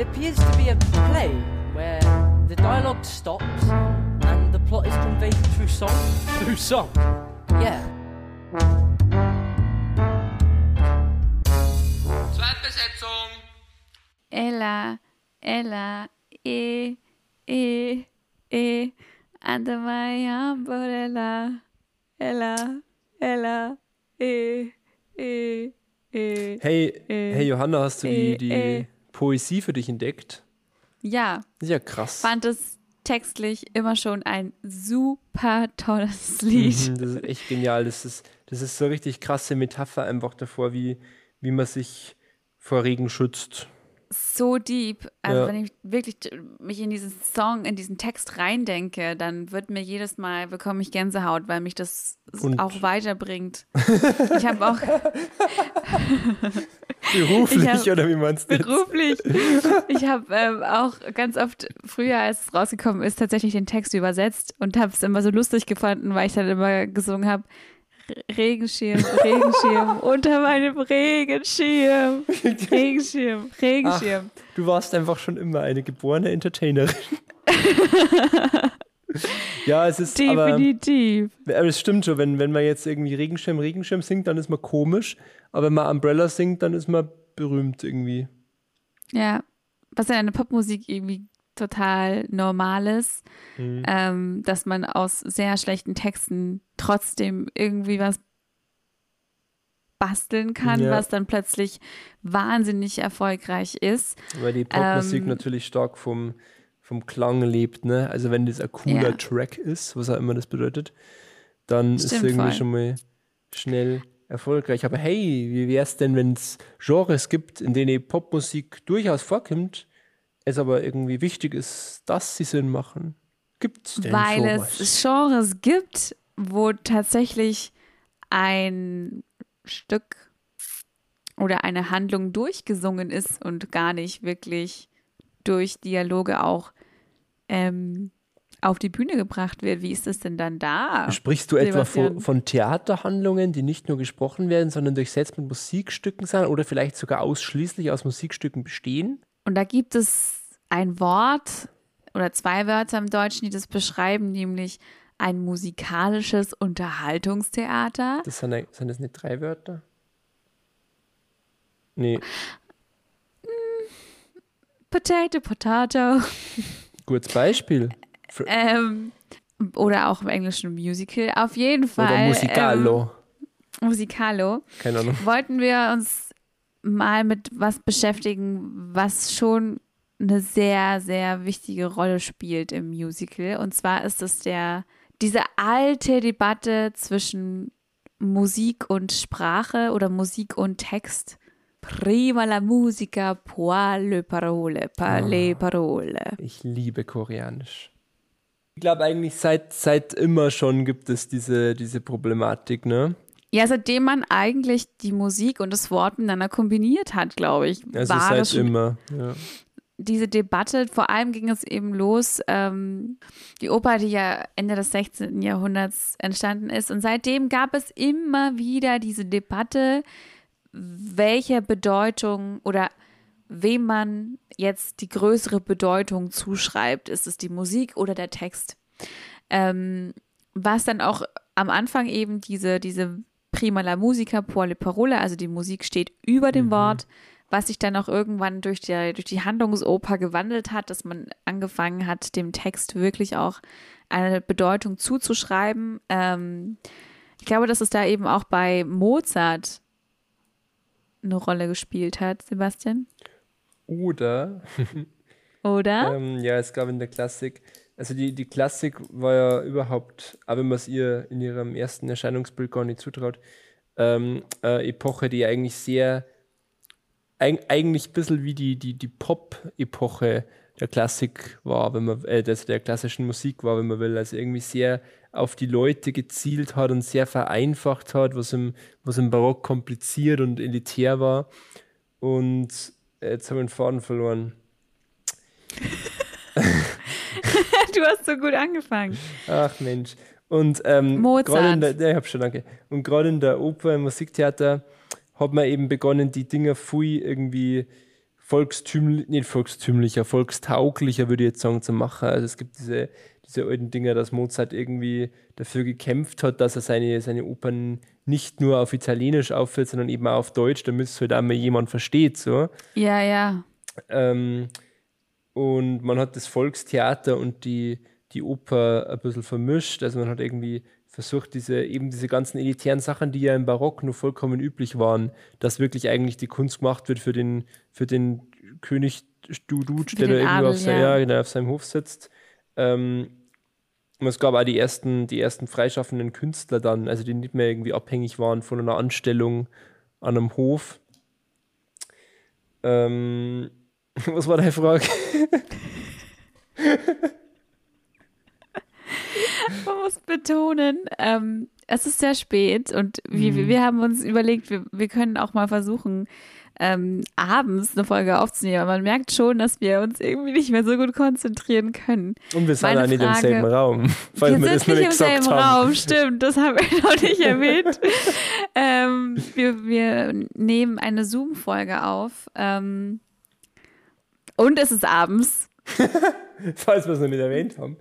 It appears to be a play where the dialogue stops and the plot is conveyed through song. Through song? Yeah. Zweitbesetzung. Ella, Ella, E, E, E, under my umbrella. Ella, Ella, E, E, E. Hey, Äh, hey Johanna, hast du die, die. Poesie für dich entdeckt? Ja, ja krass. fand es textlich immer schon ein super tolles Lied. Mhm, das ist echt genial. Das ist, das ist so richtig krasse Metapher einfach davor, wie, wie man sich vor Regen schützt. So deep. Also Ja. wenn ich wirklich mich in diesen Song, in diesen Text reindenke, dann wird mir jedes Mal bekomme ich Gänsehaut, weil mich das Und- auch weiterbringt. ich habe auch Beruflich, Ich hab- oder wie meinst du beruflich, ich habe ähm, auch ganz oft früher, als es rausgekommen ist, tatsächlich den Text übersetzt und habe es immer so lustig gefunden, weil ich dann immer gesungen habe. Regenschirm, Regenschirm, unter meinem Regenschirm, Regenschirm, Regenschirm. Du warst einfach schon immer eine geborene Entertainerin. ja, es ist aber, Definitiv. aber es stimmt schon, wenn, wenn man jetzt irgendwie Regenschirm, Regenschirm singt, dann ist man komisch, aber wenn man Umbrella singt, dann ist man berühmt irgendwie. Ja, was in einer Popmusik irgendwie total normal ist, Mhm. ähm, dass man aus sehr schlechten Texten trotzdem irgendwie was basteln kann, Ja. was dann plötzlich wahnsinnig erfolgreich ist. Weil die Popmusik Ähm, natürlich stark vom, vom Klang lebt, ne? Also wenn das ein cooler Ja. Track ist, was auch immer das bedeutet, dann ist Stimmt irgendwie voll. schon mal schnell erfolgreich. Aber hey, wie wäre es denn, wenn es Genres gibt, in denen Popmusik durchaus vorkommt, es aber irgendwie wichtig ist, dass sie Sinn machen? Gibt's denn weil sowas? es Genres gibt, wo tatsächlich ein Stück oder eine Handlung durchgesungen ist und gar nicht wirklich durch Dialoge auch ähm, auf die Bühne gebracht wird. Wie ist das denn dann da? Sprichst du etwa von, von Theaterhandlungen, die nicht nur gesprochen werden, sondern durchsetzt mit Musikstücken sind oder vielleicht sogar ausschließlich aus Musikstücken bestehen? Und da gibt es ein Wort oder zwei Wörter im Deutschen, die das beschreiben, nämlich ein musikalisches Unterhaltungstheater. Das sind, sind das nicht drei Wörter? Nee, Potato, Potato. gutes Beispiel. Ähm, oder auch im Englischen Musical. Auf jeden Fall. Oder Musicalo. Ähm, Musicalo. Keine Ahnung. Wollten wir uns mal mit was beschäftigen, was schon eine sehr, sehr wichtige Rolle spielt im Musical. Und zwar ist es der, diese alte Debatte zwischen Musik und Sprache oder Musik und Text. Prima la musica, poi le parole, pa le parole. Ich liebe Koreanisch. Ich glaube eigentlich seit, seit immer schon gibt es diese, diese Problematik, ne? Ja, seitdem man eigentlich die Musik und das Wort miteinander kombiniert hat, glaube ich, Also war seit das schon immer. Ja. Diese Debatte. Vor allem ging es eben los, ähm, die Oper, die ja Ende des 16. Jahrhunderts entstanden ist. Und seitdem gab es immer wieder diese Debatte, welche Bedeutung oder wem man jetzt die größere Bedeutung zuschreibt. Ist es die Musik oder der Text? Ähm, was dann auch am Anfang eben diese, diese Prima la musica por le parole, also die Musik steht über dem Wort, was sich dann auch irgendwann durch die, durch die Handlungsoper gewandelt hat, dass man angefangen hat, dem Text wirklich auch eine Bedeutung zuzuschreiben. Ähm, ich glaube, dass es da eben auch bei Mozart eine Rolle gespielt hat, Sebastian. Oder, Oder? ähm, ja, es gab in der Klassik, also die, die Klassik war ja überhaupt, auch wenn man es ihr in ihrem ersten Erscheinungsbild gar nicht zutraut, ähm, eine Epoche, die eigentlich sehr, eigentlich ein bisschen wie die, die, die Pop-Epoche der Klassik war, wenn man, äh, also der klassischen Musik war, wenn man will. Also irgendwie sehr auf die Leute gezielt hat und sehr vereinfacht hat, was im, was im Barock kompliziert und elitär war. Und äh, jetzt habe ich den Faden verloren. du hast so gut angefangen. Ach Mensch. Und ähm, Mozart. der, ja, ich hab schon danke. Und gerade in der Oper, im Musiktheater hat man eben begonnen, die Dinger viel irgendwie volkstümlich, nicht volkstümlicher, volkstauglicher, würde ich jetzt sagen, zu machen. Also es gibt diese, diese alten Dinger, dass Mozart irgendwie dafür gekämpft hat, dass er seine, seine Opern nicht nur auf Italienisch aufführt, sondern eben auch auf Deutsch, damit es halt auch mal jemand versteht. So. Ja, ja. Ähm, und man hat das Volkstheater und die, die Oper ein bisschen vermischt. Also man hat irgendwie versucht, diese, eben diese ganzen elitären Sachen, die ja im Barock nur vollkommen üblich waren, dass wirklich eigentlich die Kunst gemacht wird für den, für den König Dudutsch, der da irgendwo auf, sein, ja. ja, genau, auf seinem Hof sitzt. Ähm, und es gab auch die ersten, die ersten freischaffenden Künstler dann, also die nicht mehr irgendwie abhängig waren von einer Anstellung an einem Hof. Ähm, was war deine Frage? Muss betonen, ähm, es ist sehr spät und wir, Mhm. wir haben uns überlegt, wir, wir können auch mal versuchen, ähm, abends eine Folge aufzunehmen. Aber man merkt schon, dass wir uns irgendwie nicht mehr so gut konzentrieren können. Und wir sind Meine auch nicht im selben Raum. Falls wir wir das sind nicht im selben haben. Raum, stimmt, das haben wir noch nicht erwähnt. ähm, wir, wir nehmen eine Zoom-Folge auf ähm, und es ist abends. Falls wir es noch nicht erwähnt haben.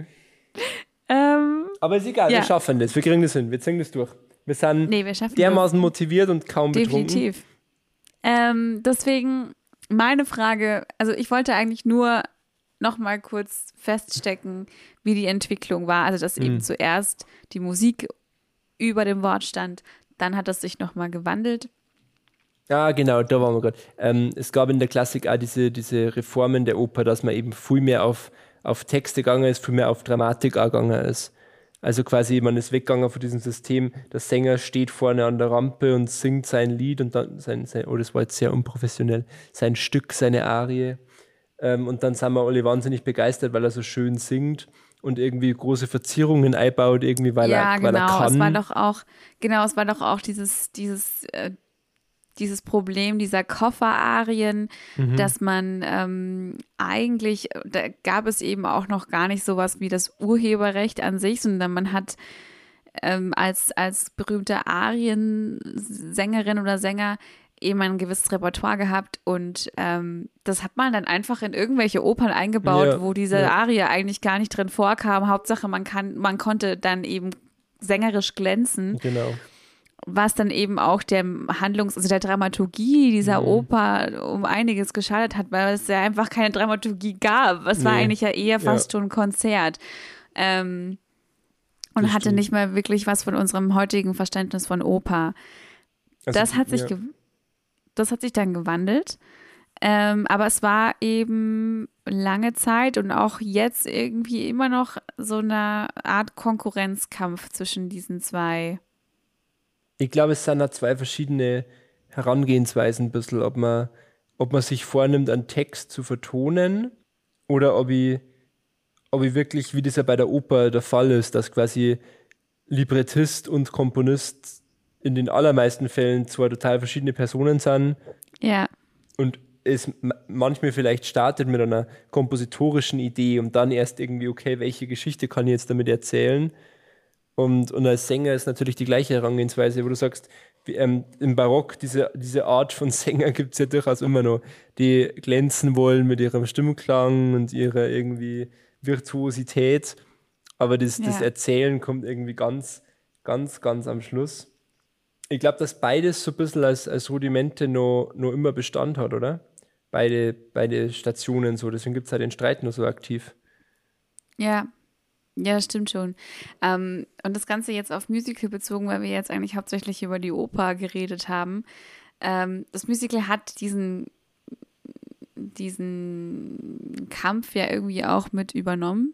Ähm, Aber ist egal, Ja. wir schaffen das. Wir kriegen das hin. Wir ziehen das durch. Wir sind nee, wir schaffen das. dermaßen motiviert und kaum betrunken. Definitiv. Ähm, deswegen meine Frage, also ich wollte eigentlich nur noch mal kurz feststecken, wie die Entwicklung war. Also dass Mhm. eben zuerst die Musik über dem Wort stand, dann hat es sich noch mal gewandelt. Ja, genau, da waren wir gerade. Ähm, es gab in der Klassik auch diese, diese Reformen der Oper, dass man eben viel mehr auf, auf Texte gegangen ist, viel mehr auf Dramatik auch gegangen ist. Also quasi, man ist weggegangen von diesem System, der Sänger steht vorne an der Rampe und singt sein Lied und dann sein, sein oh, das war jetzt sehr unprofessionell, sein Stück, seine Arie. Ähm, und dann sind wir alle wahnsinnig begeistert, weil er so schön singt und irgendwie große Verzierungen einbaut, irgendwie, weil, ja, er, weil er genau. kann. Es war doch auch, genau, es war doch auch dieses, dieses, äh, dieses Problem dieser Kofferarien, Mhm. dass man ähm, eigentlich, da gab es eben auch noch gar nicht sowas wie das Urheberrecht an sich, sondern man hat ähm, als, als berühmte Ariensängerin oder Sänger eben ein gewisses Repertoire gehabt und ähm, das hat man dann einfach in irgendwelche Opern eingebaut, Ja, wo diese ja. Arie eigentlich gar nicht drin vorkam. Hauptsache, man kann, man konnte dann eben sängerisch glänzen Genau. Was dann eben auch der Handlungs-, also der Dramaturgie dieser Mhm. Oper um einiges geschadet hat, weil es ja einfach keine Dramaturgie gab. Es war Nee. eigentlich ja eher fast schon ein Konzert. Ähm, und Das hatte stimmt. nicht mal wirklich was von unserem heutigen Verständnis von Oper. Also, das hat sich, ja. das hat sich dann gewandelt. Ähm, aber es war eben lange Zeit und auch jetzt irgendwie immer noch so eine Art Konkurrenzkampf zwischen diesen zwei. Ich glaube, es sind da zwei verschiedene Herangehensweisen ein bisschen, ob man, ob man sich vornimmt, einen Text zu vertonen oder ob ich, ob ich wirklich, wie das ja bei der Oper der Fall ist, dass quasi Librettist und Komponist in den allermeisten Fällen zwei total verschiedene Personen sind Ja, und es manchmal vielleicht startet mit einer kompositorischen Idee und dann erst irgendwie, okay, welche Geschichte kann ich jetzt damit erzählen? Und, und als Sänger ist natürlich die gleiche Herangehensweise, wo du sagst, ähm, im Barock, diese, diese Art von Sänger gibt es ja durchaus immer noch, die glänzen wollen mit ihrem Stimmklang und ihrer irgendwie Virtuosität. Aber das, das Ja. Erzählen kommt irgendwie ganz, ganz, ganz am Schluss. Ich glaube, dass beides so ein bisschen als, als Rudimente noch, noch immer Bestand hat, oder? Beide, beide Stationen so. Deswegen gibt es halt den Streit nur so aktiv. Ja, ja, stimmt schon. Ähm, und das Ganze jetzt auf Musical bezogen, weil wir jetzt eigentlich hauptsächlich über die Oper geredet haben. Ähm, das Musical hat diesen, diesen Kampf ja irgendwie auch mit übernommen.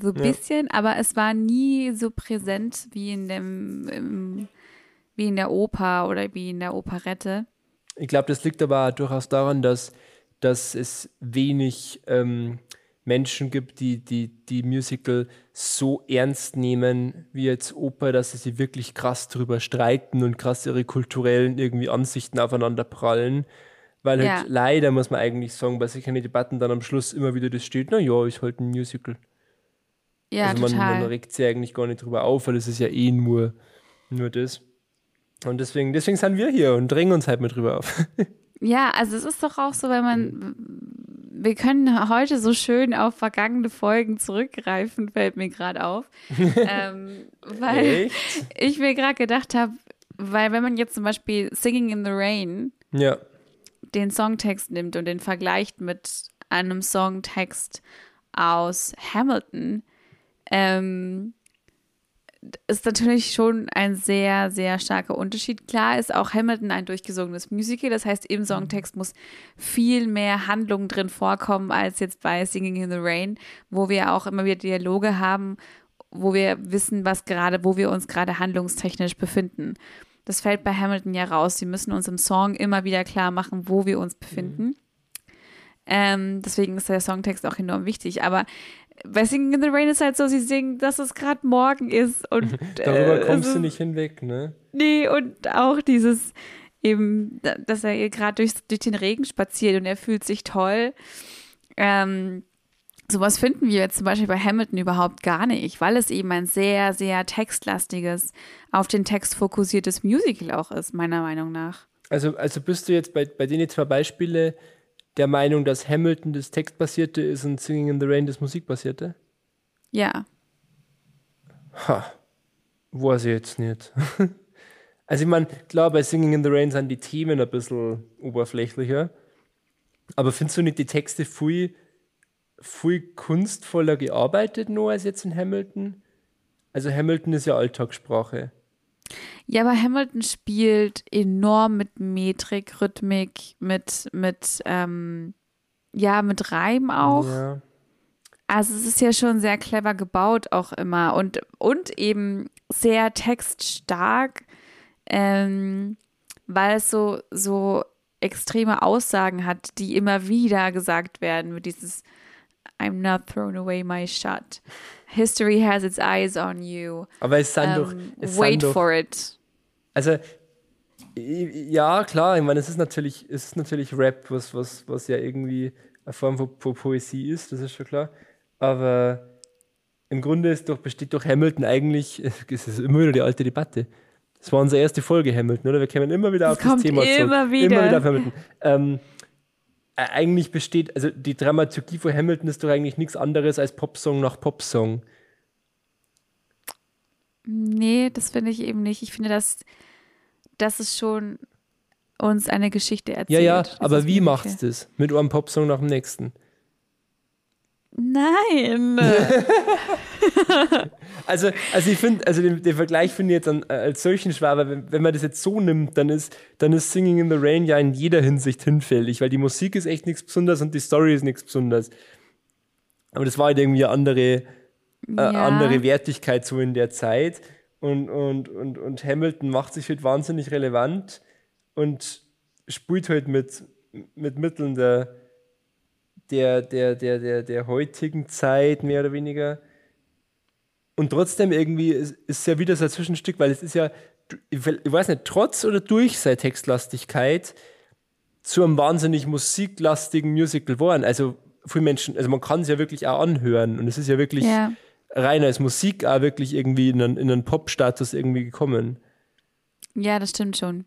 So ein Ja. bisschen, aber es war nie so präsent wie in dem, im, wie in der Oper oder wie in der Operette. Ich glaube, das liegt aber durchaus daran, dass, dass es wenig ähm, Menschen gibt, die, die die Musical so ernst nehmen wie jetzt Oper, dass sie sich wirklich krass drüber streiten und krass ihre kulturellen irgendwie Ansichten aufeinander prallen. Weil halt Ja. leider, muss man eigentlich sagen, bei solchen Debatten dann am Schluss immer wieder das steht, na ja, ist halt ein Musical. Ja, also man, total. man regt sich eigentlich gar nicht drüber auf, weil es ist ja eh nur, nur das. Und deswegen, deswegen sind wir hier und drängen uns halt mit drüber auf. Ja, also es ist doch auch so, wenn man, wir können heute so schön auf vergangene Folgen zurückgreifen, fällt mir gerade auf. ähm, weil Echt? ich mir gerade gedacht habe, weil wenn man jetzt zum Beispiel Singing in the Rain Ja. den Songtext nimmt und den vergleicht mit einem Songtext aus Hamilton, ähm, ist natürlich schon ein sehr, sehr starker Unterschied. Klar ist auch Hamilton ein durchgesungenes Musical, das heißt, im Songtext muss viel mehr Handlung drin vorkommen als jetzt bei Singing in the Rain, wo wir auch immer wieder Dialoge haben, wo wir wissen, was gerade, wo wir uns gerade handlungstechnisch befinden. Das fällt bei Hamilton ja raus. Sie müssen uns im Song immer wieder klar machen, wo wir uns befinden. Ähm, deswegen ist der Songtext auch enorm wichtig. Aber bei Singing in the Rain ist halt so, sie singen, dass es gerade morgen ist. Und, Darüber äh, kommst es du nicht hinweg, ne? Nee, und auch dieses eben, da- dass er gerade durch, durch den Regen spaziert und er fühlt sich toll. Ähm, sowas finden wir jetzt zum Beispiel bei Hamilton überhaupt gar nicht, weil es eben ein sehr, sehr textlastiges, auf den Text fokussiertes Musical auch ist, meiner Meinung nach. Also, also bist du jetzt bei, bei den zwei Beispiele der Meinung, dass Hamilton das Textbasierte ist und Singing in the Rain das Musikbasierte? Ja. Ha, weiß ich jetzt nicht. also ich meine, klar, bei Singing in the Rain sind die Themen ein bisschen oberflächlicher, aber findest du nicht die Texte viel, viel kunstvoller gearbeitet nur als jetzt in Hamilton? Also Hamilton ist ja Alltagssprache. Ja, aber Hamilton spielt enorm mit Metrik, Rhythmik, mit, mit, ähm, ja, mit Reim auch. Ja. Also es ist ja schon sehr clever gebaut auch immer und, und eben sehr textstark, ähm, weil es so, so extreme Aussagen hat, die immer wieder gesagt werden mit dieses I'm not throwing away my shot. History has its eyes on you. Aber es sind doch, Ähm, es wait sind doch for it. Also, ja, klar, ich meine, es ist natürlich, es ist natürlich Rap, was, was, was ja irgendwie eine Form von, von Poesie ist, das ist schon klar. Aber im Grunde ist doch, besteht doch Hamilton eigentlich, es ist immer wieder die alte Debatte. Das war unsere erste Folge Hamilton, oder? Wir kommen immer wieder Das auf das kommt Thema zurück. immer wieder. Immer wieder auf Hamilton. Ähm, äh, eigentlich besteht, also die Dramaturgie von Hamilton ist doch eigentlich nichts anderes als Popsong nach Popsong. Nee, das finde ich eben nicht. Ich finde, dass das ist schon uns eine Geschichte Ja, erzählt. ja, Das aber wie Musical. macht's das? Mit einem Popsong nach dem nächsten. Nein. Also, also ich finde, also den, den Vergleich finde ich jetzt an, äh, als solchen schwer, aber wenn, wenn man das jetzt so nimmt, dann ist, dann ist Singing in the Rain ja in jeder Hinsicht hinfällig, weil die Musik ist echt nichts Besonderes und die Story ist nichts Besonderes. Aber das war halt irgendwie eine andere, äh, Ja. andere Wertigkeit so in der Zeit. Und, und, und, und Hamilton macht sich halt wahnsinnig relevant und spielt halt mit, mit Mitteln der, der, der, der, der, der heutigen Zeit, mehr oder weniger. Und trotzdem irgendwie ist ist es ja wieder so ein Zwischenstück, weil es ist ja, ich weiß nicht, trotz oder durch seine Textlastigkeit zu einem wahnsinnig musiklastigen Musical geworden. Also viele Menschen, also man kann es ja wirklich auch anhören und es ist ja wirklich Ja. rein als Musik auch wirklich irgendwie in einen, in einen Pop-Status irgendwie gekommen. Ja, das stimmt schon.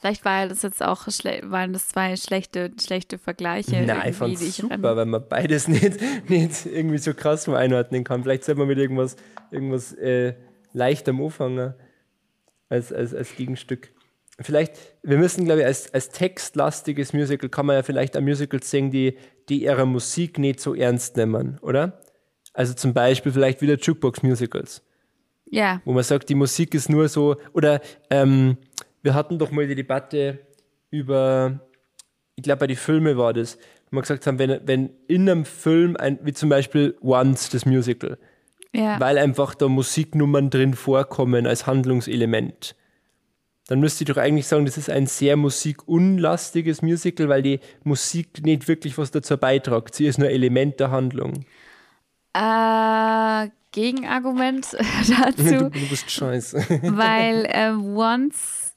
Vielleicht war das jetzt auch waren das zwei schlechte, schlechte Vergleiche. Nein, ich die ich super, ran- weil man beides nicht, nicht irgendwie so krass mal einordnen kann. Vielleicht sollte man mit irgendwas, irgendwas äh, leichtem anfangen als, als, als Gegenstück. Vielleicht, wir müssen, glaube ich, als, als textlastiges Musical kann man ja vielleicht ein Musical singen, die, die ihre Musik nicht so ernst nehmen, oder? Also zum Beispiel vielleicht wieder Jukebox-Musicals Ja, wo man sagt, die Musik ist nur so, oder ähm, wir hatten doch mal die Debatte über, ich glaube bei den Filmen war das, wo wir gesagt haben, wenn, wenn in einem Film, ein, wie zum Beispiel Once, das Musical, ja. weil einfach da Musiknummern drin vorkommen als Handlungselement, dann müsste ich doch eigentlich sagen, das ist ein sehr musikunlastiges Musical, weil die Musik nicht wirklich was dazu beiträgt. Sie ist nur Element der Handlung. Äh, Gegenargument Du, dazu, du bist scheiße. weil äh, once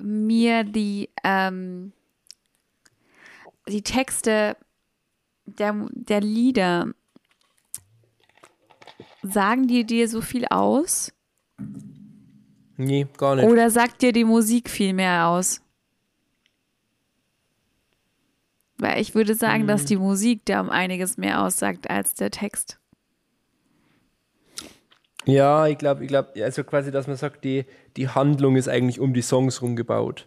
mir die, ähm, die Texte der, der Lieder sagen die dir so viel aus? Nee, gar nicht. Oder sagt dir die Musik viel mehr aus? Weil ich würde sagen, dass Mhm. die Musik da um einiges mehr aussagt als der Text. Ja, ich glaube, ich glaube, also quasi, dass man sagt, die, die Handlung ist eigentlich um die Songs rumgebaut.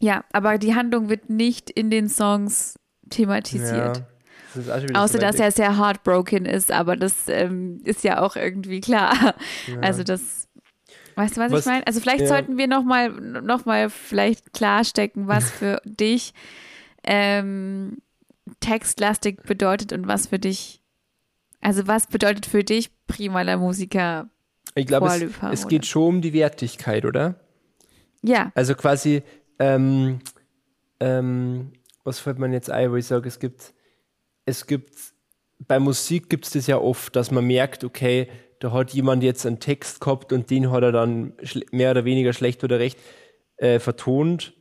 Ja, aber die Handlung wird nicht in den Songs thematisiert. Ja, das Außer, so dass er sehr heartbroken ist, aber das ähm, ist ja auch irgendwie klar. Also das, weißt du, was, Was- ich meine? Also vielleicht ja. sollten wir nochmal noch mal vielleicht klarstecken, was für dich ähm, textlastig bedeutet und was für dich, also was bedeutet für dich primaler Musiker? Ich glaube, es, es geht schon um die Wertigkeit, oder? Ja, Also quasi, ähm, ähm, was fällt man jetzt ein, wo ich sage, es gibt, es gibt, bei Musik gibt es das ja oft, dass man merkt, okay, da hat jemand jetzt einen Text gehabt und den hat er dann mehr oder weniger schlecht oder recht äh, vertont.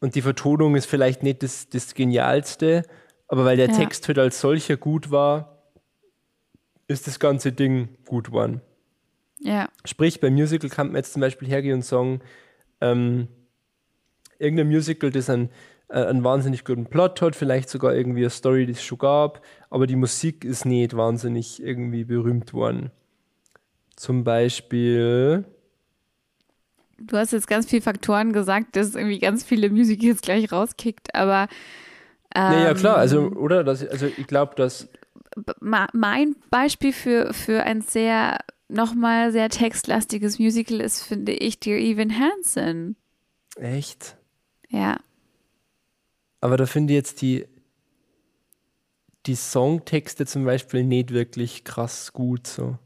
Und die Vertonung ist vielleicht nicht das, das Genialste, aber weil der Ja. Text halt als solcher gut war, ist das ganze Ding gut geworden. ja, Sprich, beim Musical kann man jetzt zum Beispiel hergehen und sagen, ähm, irgendein Musical, das einen, äh, einen wahnsinnig guten Plot hat, vielleicht sogar irgendwie eine Story, die es schon gab, aber die Musik ist nicht wahnsinnig irgendwie berühmt worden. Zum Beispiel, du hast jetzt ganz viele Faktoren gesagt, dass irgendwie ganz viele Musicals gleich rauskickt, aber ähm, ja, ja klar, also, oder? Das, also ich glaube, dass, mein Beispiel für, für ein sehr, nochmal sehr textlastiges Musical ist, finde ich, Dear Evan Hansen. echt, Ja. aber da finde ich jetzt die, die Songtexte zum Beispiel nicht wirklich krass gut so.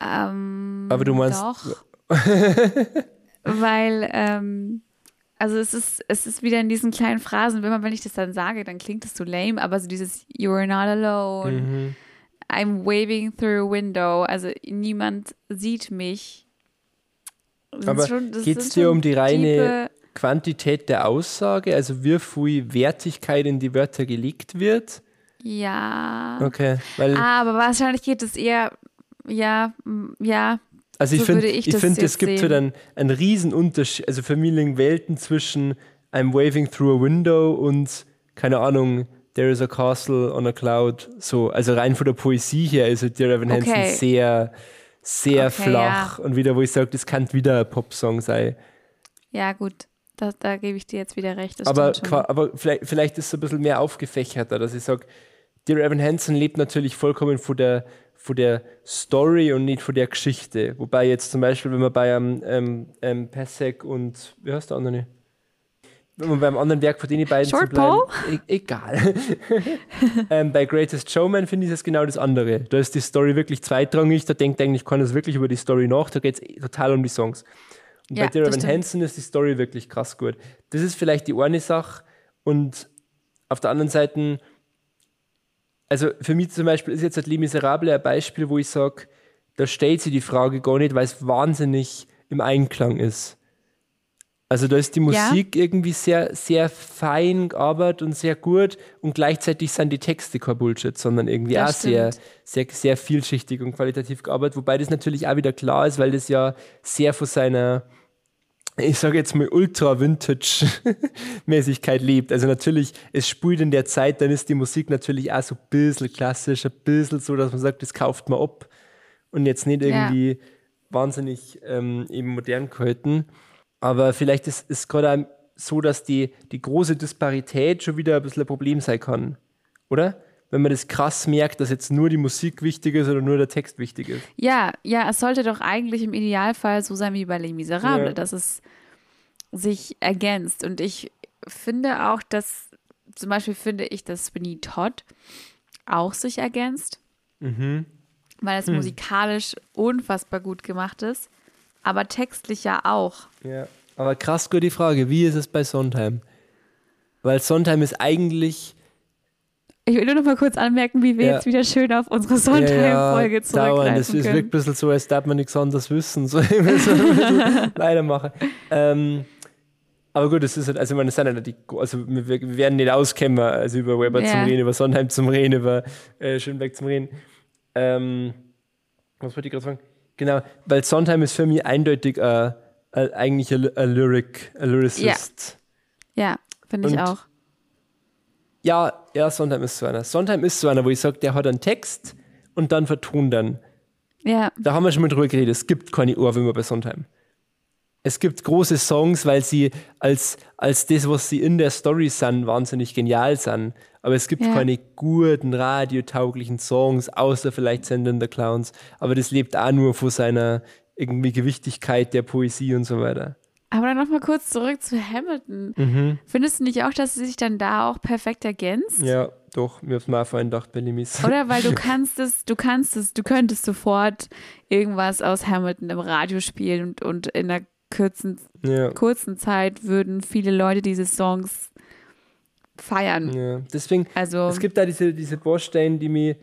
Ähm, Aber du meinst, Doch. Weil, ähm, also es ist, es ist wieder in diesen kleinen Phrasen, wenn man, wenn ich das dann sage, dann klingt das so lame, aber so dieses You're not alone, Mhm. I'm waving through a window, also niemand sieht mich. Das Aber geht's sind dir um die reine- Quantität der Aussage, also wie viel Wertigkeit in die Wörter gelegt wird. Ja. Okay, weil Ah, aber wahrscheinlich geht es eher, ja, ja, also ich so finde, ich ich das finde, es gibt so sehen. einen, einen riesen Unterschied, also für mich liegen Welten zwischen I'm waving through a window und keine Ahnung, There is a castle on a cloud. So, also rein von der Poesie her ist halt Dear Evan Hansen Okay. sehr, sehr Okay, flach und wieder, wo ich sage, das kann wieder ein Popsong sein. ja, gut. Da, da gebe ich dir jetzt wieder recht. Aber, aber vielleicht, vielleicht ist es ein bisschen mehr aufgefächerter, dass ich sage, Dear Evan Hansen lebt natürlich vollkommen von der, von der Story und nicht von der Geschichte. Wobei jetzt zum Beispiel, wenn man bei einem ähm, ähm, Pasek und, wie heißt der andere? Wenn man beim anderen Werk von denen beiden Short zu bleiben, e egal. ähm, bei Greatest Showman finde ich das genau das andere. Da ist die Story wirklich zweitrangig, da denkt eigentlich keiner wirklich über die Story nach, da geht es total um die Songs. Und Ja, bei Dear Evan. Hansen ist die Story wirklich krass gut. Das ist vielleicht die eine Sache und auf der anderen Seite, also für mich zum Beispiel ist jetzt halt Les Miserables ein Beispiel, wo ich sage, da stellt sich die Frage gar nicht, weil es wahnsinnig im Einklang ist. Also da ist die Ja. Musik irgendwie sehr, sehr fein gearbeitet und sehr gut und gleichzeitig sind die Texte kein Bullshit, sondern irgendwie Das auch sehr, sehr, sehr vielschichtig und qualitativ gearbeitet, wobei das natürlich auch wieder klar ist, weil das ja sehr von seiner, ich sage jetzt mal, Ultra-Vintage-Mäßigkeit lebt. Also natürlich, es spielt in der Zeit, dann ist die Musik natürlich auch so ein bisschen klassisch, ein bisschen so, dass man sagt, das kauft man ab und jetzt nicht Ja. irgendwie wahnsinnig ähm, eben modern gehalten. Aber vielleicht ist es gerade so, dass die, die große Disparität schon wieder ein bisschen ein Problem sein kann, oder? Wenn man das krass merkt, dass jetzt nur die Musik wichtig ist oder nur der Text wichtig ist. Ja, ja, es sollte doch eigentlich im Idealfall so sein wie bei Les Miserables, Ja. dass es sich ergänzt. Und ich finde auch, dass, zum Beispiel finde ich, dass Sweeney Todd auch sich ergänzt, Mhm. weil Hm. es musikalisch unfassbar gut gemacht ist, aber textlich ja auch. Ja. Aber krass gut die Frage, wie ist es bei Sondheim? Weil Sondheim ist eigentlich Ich will nur noch mal kurz anmerken, wie wir Ja. jetzt wieder schön auf unsere Sondheim-Folge dauern. Es, zurückgreifen es wirkt können. ein bisschen so, als darf man nichts anderes wissen. So, bisschen weitermachen. Ähm, aber gut, es ist halt, also ich meine, es sind halt die, also wir, wir werden nicht auskennen, also über Weber zum Ja. Reden, über Sondheim zum Reden, über äh, Schönberg zum Reden. Ähm, was wollte ich gerade sagen? Genau, weil Sondheim ist für mich eindeutig äh, äh, eigentlich ein, Lyric, ein Lyricist. Ja, Finde ich Und- auch. Ja, ja, Sondheim ist so einer. Sondheim ist so einer, wo ich sage, der hat einen Text und dann vertont dann. Ja, Da haben wir schon mal drüber geredet. Es gibt keine Ohrwürmer bei Sondheim. Es gibt große Songs, weil sie als, als das, was sie in der Story sind, wahnsinnig genial sind. Aber es gibt Ja. keine guten, radiotauglichen Songs, außer vielleicht Senden der Clowns. Aber das lebt auch nur von seiner irgendwie Gewichtigkeit der Poesie und so weiter. Aber dann nochmal kurz zurück zu Hamilton. Findest du nicht auch, dass sie sich dann da auch perfekt ergänzt? Ja, doch, mir hab's mal vorhin gedacht bei Limis. Oder weil du kannst es, du kannst es, du könntest sofort irgendwas aus Hamilton im Radio spielen und, und in einer kurzen, Ja. kurzen Zeit würden viele Leute diese Songs feiern. Ja, deswegen, Also, es gibt da diese, diese Bausteine, die mir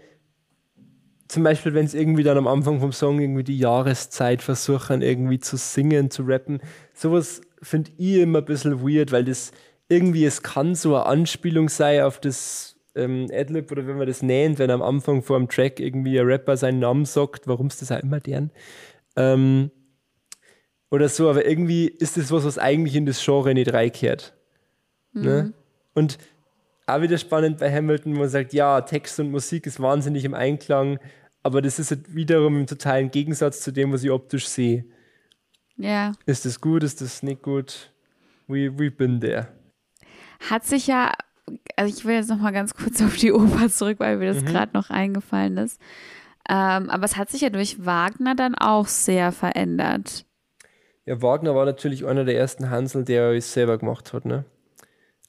zum Beispiel, wenn es irgendwie dann am Anfang vom Song irgendwie die Jahreszeit versuchen, irgendwie zu singen, zu rappen, sowas finde ich immer ein bisschen weird, weil das irgendwie, es kann so eine Anspielung sein auf das ähm, Adlib oder wenn man das nennt, wenn am Anfang vor dem Track irgendwie ein Rapper seinen Namen sagt, warum ist das auch immer deren? Ähm, oder so, aber irgendwie ist das was, was eigentlich in das Genre nicht reingehört. Ne? Und auch wieder spannend bei Hamilton, wo man sagt, ja, Text und Musik ist wahnsinnig im Einklang, aber das ist halt wiederum im totalen Gegensatz zu dem, was ich optisch sehe. ja. Ist das gut, ist das nicht gut? We, we been there. Hat sich ja, also ich will jetzt nochmal ganz kurz auf die Oper zurück, weil mir das gerade noch eingefallen ist. Ähm, aber es hat sich ja durch Wagner dann auch sehr verändert. Ja, Wagner war natürlich einer der ersten Hansel, der alles selber gemacht hat, ne?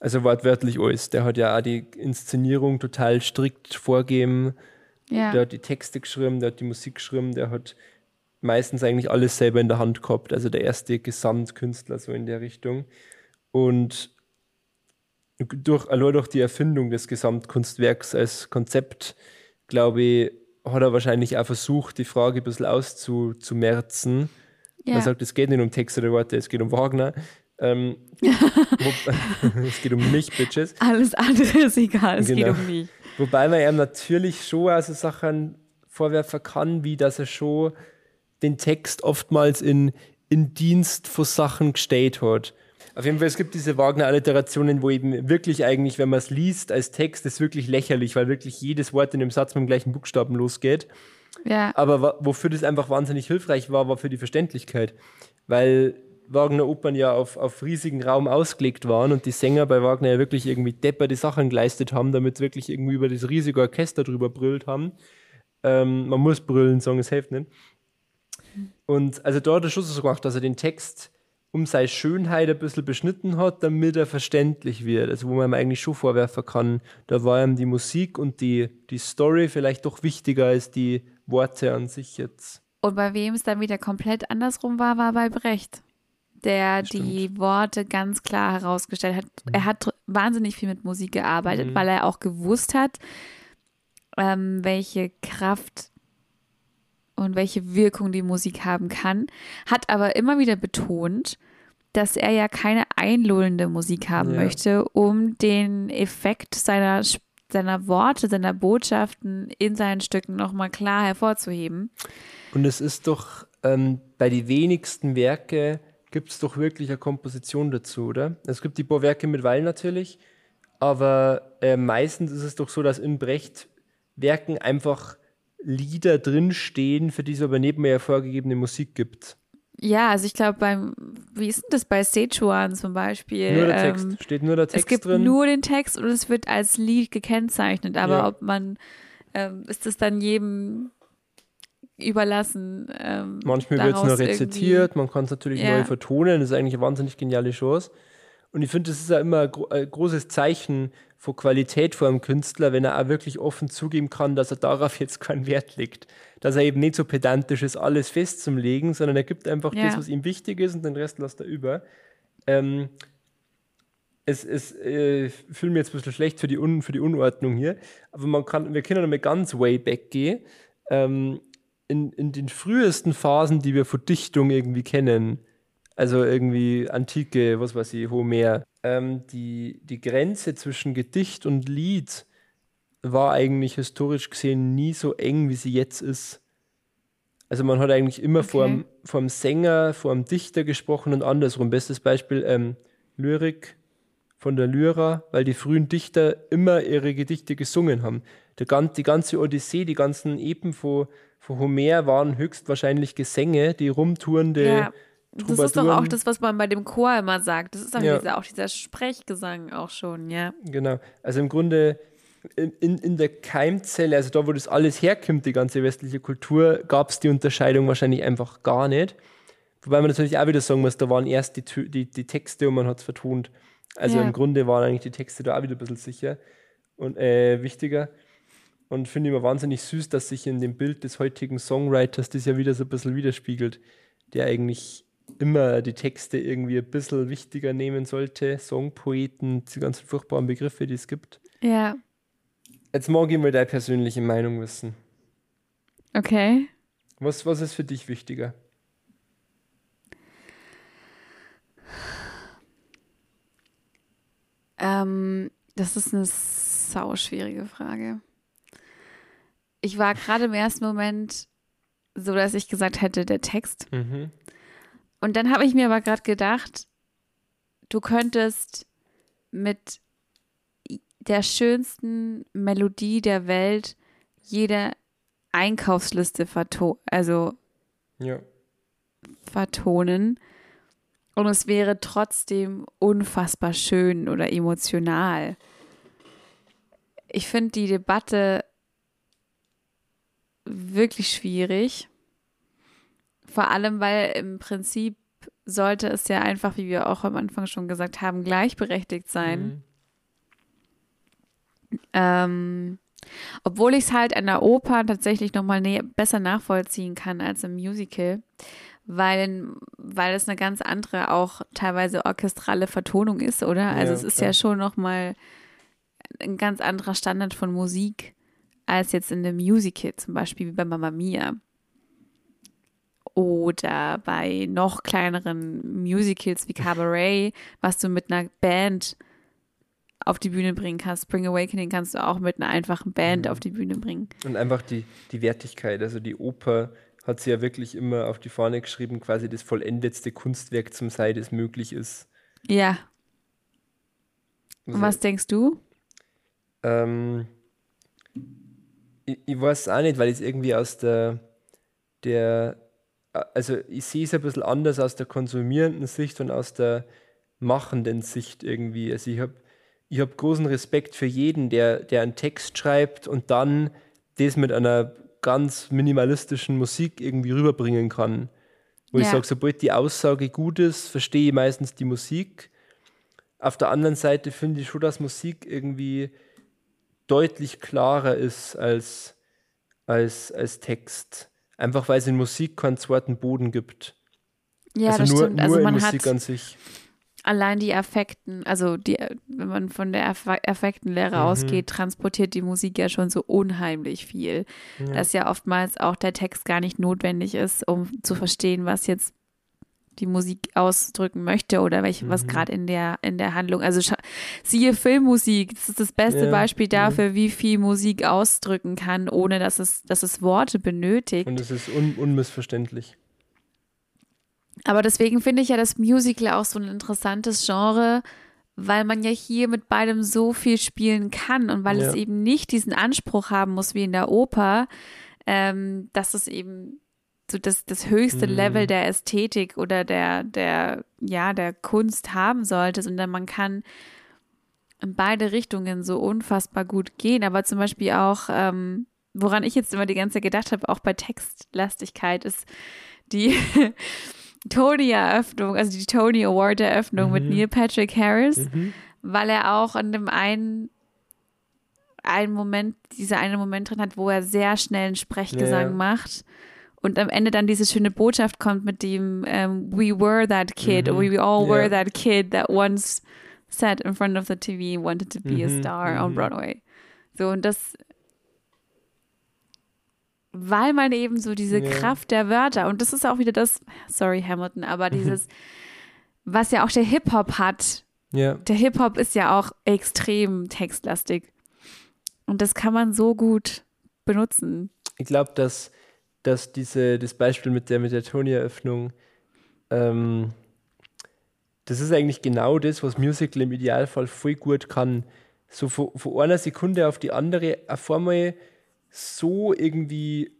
Also wortwörtlich alles. Der hat ja auch die Inszenierung total strikt vorgegeben. Ja. Der hat die Texte geschrieben, der hat die Musik geschrieben, der hat meistens eigentlich alles selber in der Hand gehabt. Also der erste Gesamtkünstler so in der Richtung. Und durch, allein durch die Erfindung des Gesamtkunstwerks als Konzept, glaube ich, hat er wahrscheinlich auch versucht, die Frage ein bisschen auszumerzen. ja. Man sagt, es geht nicht um Texte oder Worte, es geht um Wagner. Ähm, es geht um mich, Bitches. Alles andere ist egal, es geht Genau. um mich. Wobei man ihm natürlich schon also Sachen vorwerfen kann, wie dass er schon den Text oftmals in, in Dienst von Sachen gestellt hat. Auf jeden Fall, es gibt diese Wagner-Alliterationen, wo eben wirklich eigentlich, wenn man es liest als Text, ist wirklich lächerlich, weil wirklich jedes Wort in dem Satz mit dem gleichen Buchstaben losgeht. Ja, Aber wofür das einfach wahnsinnig hilfreich war, war für die Verständlichkeit. Weil Wagner-Opern ja auf, auf riesigen Raum ausgelegt waren und die Sänger bei Wagner ja wirklich irgendwie depperte Sachen geleistet haben, damit sie wirklich irgendwie über das riesige Orchester drüber brüllt haben. Ähm, man muss brüllen, sagen, es hilft nicht. Und also da hat er schon so gemacht, dass er den Text um seine Schönheit ein bisschen beschnitten hat, damit er verständlich wird. Also wo man ihm eigentlich schon vorwerfen kann, da war ihm die Musik und die, die Story vielleicht doch wichtiger als die Worte an sich jetzt. und bei wem es dann wieder komplett andersrum war, war bei Brecht. Der die Worte ganz klar herausgestellt hat. Er hat wahnsinnig viel mit Musik gearbeitet, Mhm. weil er auch gewusst hat, ähm, welche Kraft und welche Wirkung die Musik haben kann, hat aber immer wieder betont, dass er ja keine einlullende Musik haben Ja. möchte, um den Effekt seiner, seiner Worte, seiner Botschaften in seinen Stücken nochmal klar hervorzuheben. Und es ist doch ähm, bei den wenigsten Werke gibt es doch wirklich eine Komposition dazu, oder? Es gibt die paar Werke mit Weil natürlich, aber äh, meistens ist es doch so, dass in Brecht Werken einfach Lieder drinstehen, für die es aber mehr vorgegebene Musik gibt. Ja, also ich glaube beim, wie ist denn das bei Sichuan zum Beispiel? Nur der Ähm, Text. Steht nur der Text es gibt drin. nur den Text und es wird als Lied gekennzeichnet, aber Ja. ob man, ähm, ist es dann jedem überlassen? Ähm, Manchmal wird es nur rezitiert, man kann es natürlich Ja. neu vertonen, das ist eigentlich eine wahnsinnig geniale Chance. Und ich finde, das ist ja immer ein, gro ein großes Zeichen von Qualität vor einem Künstler, wenn er auch wirklich offen zugeben kann, dass er darauf jetzt keinen Wert legt. Dass er eben nicht so pedantisch ist, alles festzulegen, sondern er gibt einfach Ja. das, was ihm wichtig ist und den Rest lässt er über. Ähm, es es äh, fühle mir jetzt ein bisschen schlecht für die, Un für die Unordnung hier, aber man kann, wir können nochmal ganz way back gehen. Ähm, in, in den frühesten Phasen, die wir von Dichtung irgendwie kennen, also irgendwie Antike, was weiß ich, Homer, ähm, die, die Grenze zwischen Gedicht und Lied war eigentlich historisch gesehen nie so eng, wie sie jetzt ist. Also man hat eigentlich immer Okay. vorm, vorm Sänger, vorm Dichter gesprochen und andersrum. Bestes Beispiel ähm, Lyrik von der Lyra, weil die frühen Dichter immer ihre Gedichte gesungen haben. Der, die ganze Odyssee, die ganzen Epen von, von Homer waren höchstwahrscheinlich Gesänge, die rumtourende Ja. Das ist doch auch das, was man bei dem Chor immer sagt. Das ist doch Ja. dieser, auch dieser Sprechgesang auch schon, ja. Genau. Also im Grunde in, in, der Keimzelle, also da, wo das alles herkommt, die ganze westliche Kultur, gab es die Unterscheidung wahrscheinlich einfach gar nicht. Wobei man natürlich auch wieder sagen muss, da waren erst die, die, die Texte und man hat es vertont. Also Ja. im Grunde waren eigentlich die Texte da auch wieder ein bisschen sicher und äh, wichtiger. Und finde ich immer wahnsinnig süß, dass sich in dem Bild des heutigen Songwriters das ja wieder so ein bisschen widerspiegelt, der eigentlich immer die Texte irgendwie ein bisschen wichtiger nehmen sollte. Songpoeten, die ganzen furchtbaren Begriffe, die es gibt. Ja, Jetzt mag ich mal deine persönliche Meinung wissen. okay. Was, was ist für dich wichtiger? Ähm, das ist eine sau schwierige Frage. Ich war gerade im ersten Moment so, dass ich gesagt hätte, der Text. Mhm. Und dann habe ich mir aber gerade gedacht, du könntest mit der schönsten Melodie der Welt jede Einkaufsliste verto also Ja. vertonen und es wäre trotzdem unfassbar schön oder emotional. Ich finde die Debatte wirklich schwierig. Vor allem, weil im Prinzip sollte es ja einfach, wie wir auch am Anfang schon gesagt haben, gleichberechtigt sein. Mhm. Ähm, obwohl ich es halt an der Oper tatsächlich nochmal nä- besser nachvollziehen kann als im Musical, weil, weil es eine ganz andere, auch teilweise orchestrale Vertonung ist, oder? Also Ja, es ist klar. ja schon nochmal ein ganz anderer Standard von Musik als jetzt in dem Musical, zum Beispiel wie bei Mamma Mia. Oder bei noch kleineren Musicals wie Cabaret, was du mit einer Band auf die Bühne bringen kannst. Spring Awakening kannst du auch mit einer einfachen Band auf die Bühne bringen. Und einfach die, die Wertigkeit. Also die Oper hat sie ja wirklich immer auf die Fahne geschrieben, quasi das vollendetste Kunstwerk zum Sei, das möglich ist. Ja. Also, Und was denkst du? Ähm, ich, ich weiß auch nicht, weil ich es irgendwie aus der, der, also ich sehe es ein bisschen anders aus der konsumierenden Sicht und aus der machenden Sicht irgendwie. Also ich habe ich hab großen Respekt für jeden, der, der einen Text schreibt und dann das mit einer ganz minimalistischen Musik irgendwie rüberbringen kann. Wo ich Ja. sage, sobald die Aussage gut ist, verstehe ich meistens die Musik. Auf der anderen Seite finde ich schon, dass Musik irgendwie deutlich klarer ist als, als, als Text. Einfach weil es in Musik keinen zweiten Boden gibt. Ja, also das nur, stimmt. nur Also man Musik hat an sich. allein die Affekten, also die, wenn man von der Aff Affektenlehre Mhm. ausgeht, transportiert die Musik ja schon so unheimlich viel. Dass ja oftmals auch der Text gar nicht notwendig ist, um zu verstehen, was jetzt die Musik ausdrücken möchte oder welche, Mhm. was gerade in der, in der Handlung, also siehe Filmmusik, das ist das beste Ja, Beispiel dafür, wie viel Musik ausdrücken kann, ohne dass es, dass es Worte benötigt. Und es ist un unmissverständlich. Aber deswegen finde ich ja das Musical auch so ein interessantes Genre, weil man ja hier mit beidem so viel spielen kann und weil Ja. es eben nicht diesen Anspruch haben muss wie in der Oper, ähm, dass es eben so das, das höchste Mhm. Level der Ästhetik oder der, der, ja, der Kunst haben sollte, sondern man kann in beide Richtungen so unfassbar gut gehen. Aber zum Beispiel auch, ähm, woran ich jetzt immer die ganze Zeit gedacht habe, auch bei Textlastigkeit, ist die Tony-Eröffnung, also die Tony Award-Eröffnung mit Mhm. Neil Patrick Harris, Mhm. weil er auch in dem einen, einen Moment, dieser eine Moment drin hat, wo er sehr schnell einen Sprechgesang ja. macht. Und am Ende dann diese schöne Botschaft kommt mit dem ähm, We were that kid, Mhm. we all were that kid that once sat in front of the TV wanted to be a Mhm, star on mhm. Broadway. So, und das, weil man eben so diese Ja. Kraft der Wörter, und das ist auch wieder das, sorry Hamilton, Mhm. aber dieses, was ja auch der Hip-Hop hat, Ja. der Hip-Hop ist ja auch extrem textlastig. Und das kann man so gut benutzen. Ich glaube, dass, dass diese, das Beispiel mit der, mit der Tony-Eröffnung, ähm, das ist eigentlich genau das, was Musical im Idealfall voll gut kann. So von, von einer Sekunde auf die andere auf einmal so irgendwie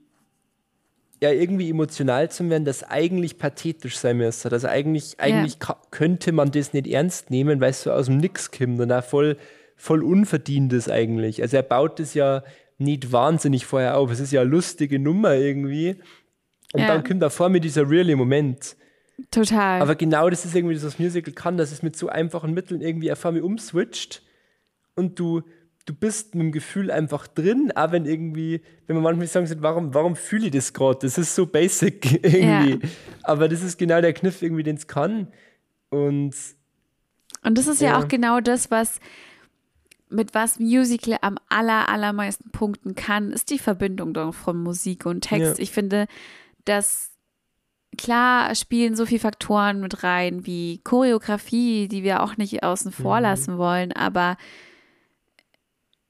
ja irgendwie emotional zu werden, dass eigentlich pathetisch sein müsste. Also eigentlich, eigentlich ja. könnte man das nicht ernst nehmen, weil es so aus dem Nix kommt und auch voll, voll unverdient ist eigentlich. Also er baut das ja nicht wahnsinnig vorher auf. Es ist ja eine lustige Nummer irgendwie. Und ja. dann kommt da vor mir dieser really Moment. Total. Aber genau das ist irgendwie das, was Musical kann, dass es mit so einfachen Mitteln irgendwie auf einmal umswitcht und du, du bist mit dem Gefühl einfach drin, auch wenn irgendwie, wenn man manchmal sagen warum, warum fühle ich das gerade? Das ist so basic irgendwie. Ja. Aber das ist genau der Kniff irgendwie, den es kann. Und, und das ist ja. ja auch genau das, was mit was Musical am aller, allermeisten punkten kann, ist die Verbindung von Musik und Text. Ja. Ich finde, dass klar spielen so viele Faktoren mit rein wie Choreografie, die wir auch nicht außen vor mhm. lassen wollen, aber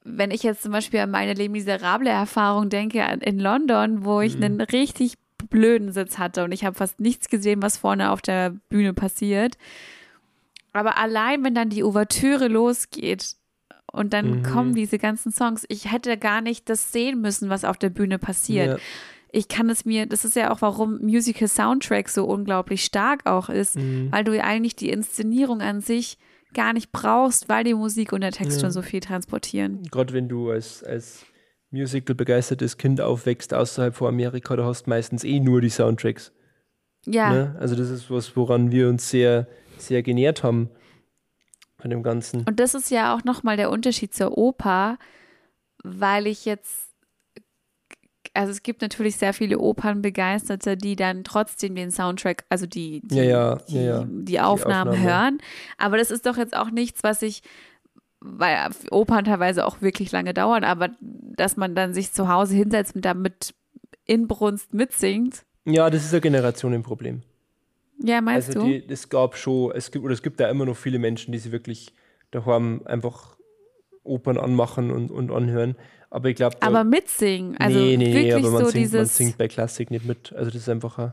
wenn ich jetzt zum Beispiel an meine Les Miserable Erfahrung denke in London, wo ich mhm. einen richtig blöden Sitz hatte und ich habe fast nichts gesehen, was vorne auf der Bühne passiert. Aber allein, wenn dann die Ouvertüre losgeht und dann mhm. kommen diese ganzen Songs, ich hätte gar nicht das sehen müssen, was auf der Bühne passiert. Ja. Ich kann es mir, das ist ja auch, warum Musical Soundtrack so unglaublich stark auch ist, mhm. weil du eigentlich die Inszenierung an sich gar nicht brauchst, weil die Musik und der Text ja. schon so viel transportieren. Gerade wenn du als, als Musical begeistertes Kind aufwächst außerhalb von Amerika, da hast meistens eh nur die Soundtracks. Ja. Ne? Also das ist was, woran wir uns sehr, sehr genährt haben von dem Ganzen. Und das ist ja auch nochmal der Unterschied zur Oper, weil ich jetzt also es gibt natürlich sehr viele Opernbegeisterte, die dann trotzdem den Soundtrack, also die, die, ja, ja, die, ja, die Aufnahmen die hören. Aber das ist doch jetzt auch nichts, was ich, weil Opern teilweise auch wirklich lange dauern, aber dass man dann sich zu Hause hinsetzt und damit Inbrunst mitsingt. Ja, das ist ein Generationenproblem. Ja, meinst also du? es gab schon, es gibt, oder es gibt da immer noch viele Menschen, die sich wirklich daheim einfach Opern anmachen und, und anhören. Aber ich glaube. Aber mitsingen. Also nee, nee, wirklich aber man, so singt, dieses man singt bei Klassik nicht mit. Also das ist einfach. Ein,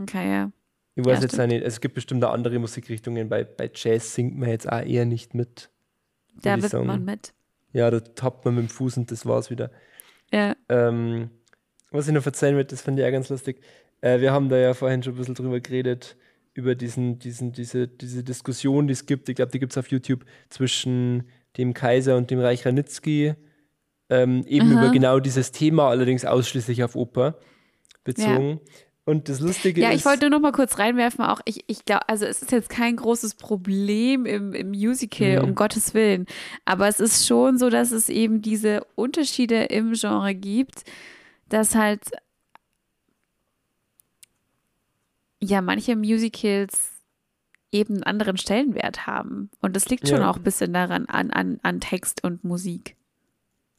okay, ja. Ich weiß ja, jetzt nicht, es gibt bestimmt auch andere Musikrichtungen. Bei, bei Jazz singt man jetzt auch eher nicht mit. Da wird man mit. Ja, da tappt man mit dem Fuß und das war's wieder. Ja. Ähm, was ich noch verzeihen will, das fand ich auch ganz lustig. Äh, wir haben da ja vorhin schon ein bisschen drüber geredet, über diesen, diesen, diese, diese Diskussion, die es gibt. Ich glaube, die gibt es auf YouTube zwischen dem Kaiser und dem Reich Ranitzky ähm, eben Aha. über genau dieses Thema, allerdings ausschließlich auf Oper bezogen. Ja. Und das Lustige ja, ist. Ja, ich wollte nur noch mal kurz reinwerfen, auch ich, ich glaube, also es ist jetzt kein großes Problem im, im Musical, mhm. um Gottes Willen. Aber es ist schon so, dass es eben diese Unterschiede im Genre gibt, dass halt ja manche Musicals eben einen anderen Stellenwert haben. Und das liegt schon ja. auch ein bisschen daran, an, an, an Text und Musik.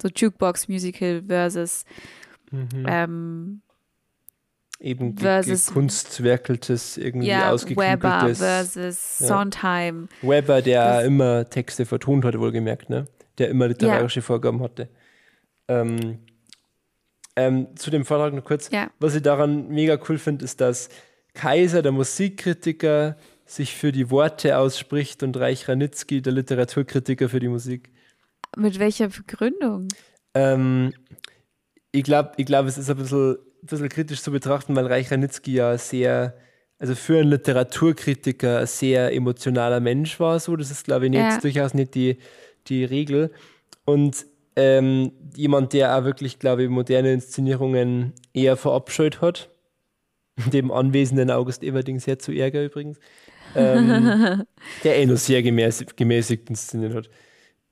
So Jukebox-Musical versus mhm. ähm, eben versus, kunstwerkeltes, irgendwie ja, ausgeklügeltes. Weber versus ja. Sondheim. Weber, der das, immer Texte vertont hat, wohlgemerkt, ne? Der immer literarische ja. Vorgaben hatte. Ähm, ähm, zu dem Vortrag noch kurz. Was ich daran mega cool finde, ist, dass Kaiser, der Musikkritiker, sich für die Worte ausspricht und Reich Ranitzky, der Literaturkritiker für die Musik. Mit welcher Begründung? Ähm, ich glaube, ich glaub, es ist ein bisschen, ein bisschen kritisch zu betrachten, weil Reich Ranitzky ja sehr, also für einen Literaturkritiker ein sehr emotionaler Mensch war. So. Das ist, glaube ich, nicht, ja. durchaus nicht die, die Regel. Und ähm, jemand, der auch wirklich, glaube ich, moderne Inszenierungen eher verabscheut hat. Dem anwesenden August Everding sehr zu Ärger übrigens. Ähm, der eh nur sehr gemäßigt, gemäßigt inszeniert hat.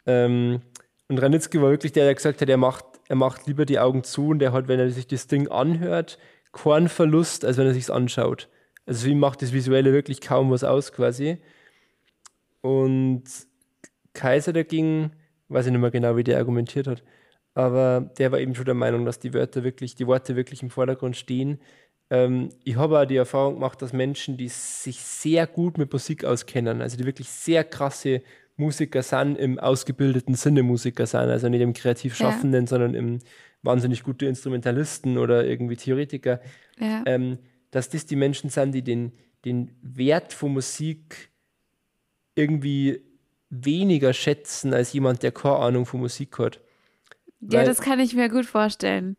Ähm, und Ranitzky war wirklich der, der gesagt hat, er macht, er macht lieber die Augen zu und der hat, wenn er sich das Ding anhört, keinen Verlust, als wenn er sich anschaut. Also für ihn macht das Visuelle wirklich kaum was aus quasi. Und Kaiser dagegen, weiß ich nicht mehr genau, wie der argumentiert hat, aber der war eben schon der Meinung, dass die Wörter wirklich, die Worte wirklich im Vordergrund stehen. Ähm, ich habe auch die Erfahrung gemacht, dass Menschen, die sich sehr gut mit Musik auskennen, also die wirklich sehr krasse Musiker sind, im ausgebildeten Sinne Musiker sind, also nicht im kreativ Schaffenden, ja. sondern im wahnsinnig gute Instrumentalisten oder irgendwie Theoretiker, ja. ähm, dass das die Menschen sind, die den, den Wert von Musik irgendwie weniger schätzen als jemand, der keine Ahnung von Musik hat. Ja, Weil- das kann ich mir gut vorstellen.